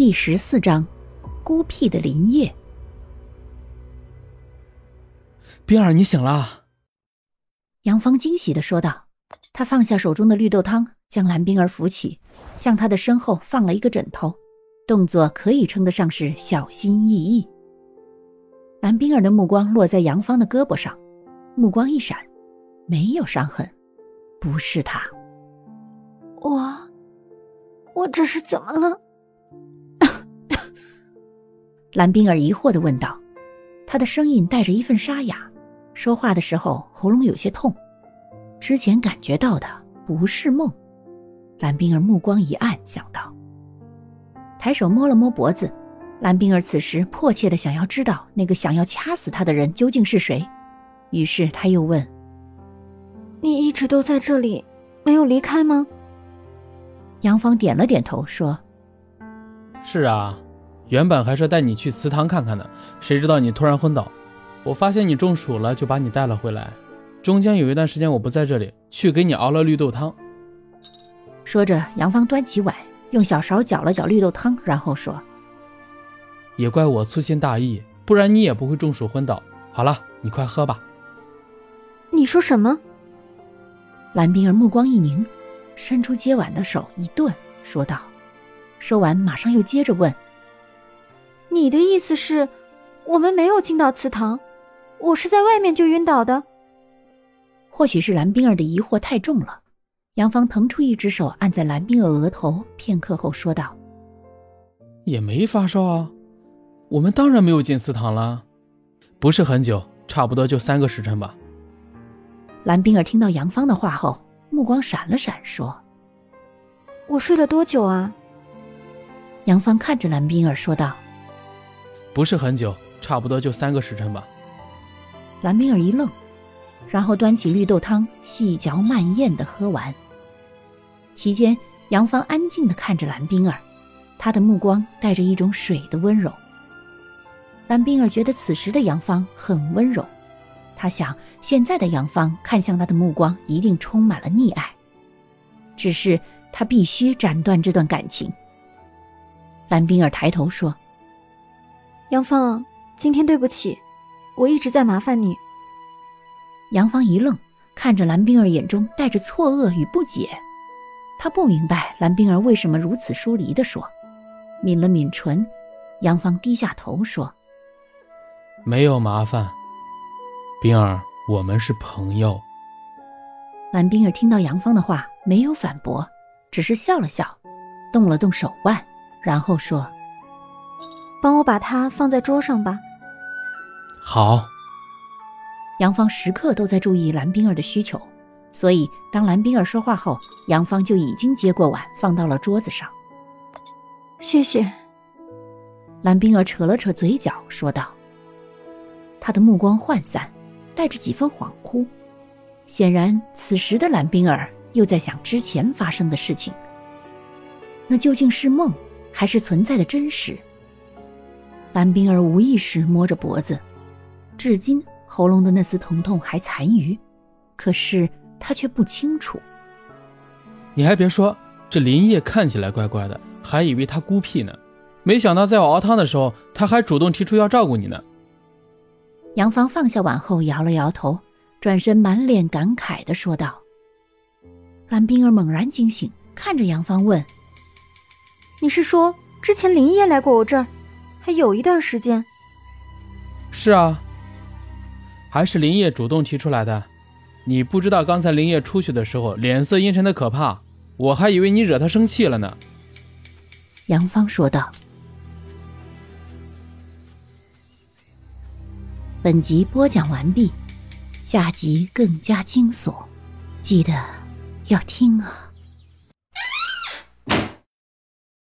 第十四章，孤僻的林叶。冰儿，你醒了。杨芳惊喜的说道。他放下手中的绿豆汤，将蓝冰儿扶起，向他的身后放了一个枕头，动作可以称得上是小心翼翼。蓝冰儿的目光落在杨芳的胳膊上，目光一闪，没有伤痕，不是他。我，我这是怎么了？蓝冰儿疑惑的问道，她的声音带着一份沙哑，说话的时候喉咙有些痛。之前感觉到的不是梦，蓝冰儿目光一暗，想到，抬手摸了摸脖子。蓝冰儿此时迫切的想要知道那个想要掐死她的人究竟是谁，于是她又问：“你一直都在这里，没有离开吗？”杨芳点了点头，说：“是啊，原本还是带你去祠堂看看的，谁知道你突然昏倒，我发现你中暑了，就把你带了回来。”中间有一段时间我不在这里，去给你熬了绿豆汤。说着，杨芳端起碗，用小勺搅了搅绿豆汤，然后说：“也怪我粗心大意，不然你也不会中暑昏倒。好了，你快喝吧。”你说什么？蓝冰儿目光一凝，伸出接碗的手一顿，说道：“说完，马上又接着问：‘你的意思是，我们没有进到祠堂，我是在外面就晕倒的？’”或许是蓝冰儿的疑惑太重了，杨芳腾出一只手按在蓝冰儿额头，片刻后说道：“也没发烧啊，我们当然没有进祠堂了，不是很久，差不多就三个时辰吧。”蓝冰儿听到杨芳的话后，目光闪了闪，说：“我睡了多久啊？”杨芳看着蓝冰儿说道：“不是很久，差不多就三个时辰吧。”蓝冰儿一愣。然后端起绿豆汤，细嚼慢咽的喝完。期间，杨芳安静的看着蓝冰儿，她的目光带着一种水的温柔。蓝冰儿觉得此时的杨芳很温柔，她想现在的杨芳看向她的目光一定充满了溺爱，只是她必须斩断这段感情。蓝冰儿抬头说：“杨芳，今天对不起，我一直在麻烦你。”杨芳一愣，看着蓝冰儿，眼中带着错愕与不解。他不明白蓝冰儿为什么如此疏离的说，抿了抿唇。杨芳低下头说：“没有麻烦，冰儿，我们是朋友。”蓝冰儿听到杨芳的话，没有反驳，只是笑了笑，动了动手腕，然后说：“帮我把它放在桌上吧。”好。杨芳时刻都在注意蓝冰儿的需求，所以当蓝冰儿说话后，杨芳就已经接过碗放到了桌子上。谢谢。蓝冰儿扯了扯嘴角，说道：“她的目光涣散，带着几分恍惚。显然，此时的蓝冰儿又在想之前发生的事情。那究竟是梦，还是存在的真实？”蓝冰儿无意识摸着脖子，至今。喉咙的那丝疼痛还残余，可是她却不清楚。你还别说，这林叶看起来怪怪的，还以为他孤僻呢。没想到在我熬汤的时候，他还主动提出要照顾你呢。杨芳放下碗后摇了摇头，转身满脸感慨的说道。蓝冰儿猛然惊醒，看着杨芳问：“你是说之前林叶来过我这儿，还有一段时间？”“是啊。”还是林业主动提出来的，你不知道刚才林业出去的时候脸色阴沉的可怕，我还以为你惹他生气了呢。”杨芳说道。本集播讲完毕，下集更加惊悚，记得要听啊。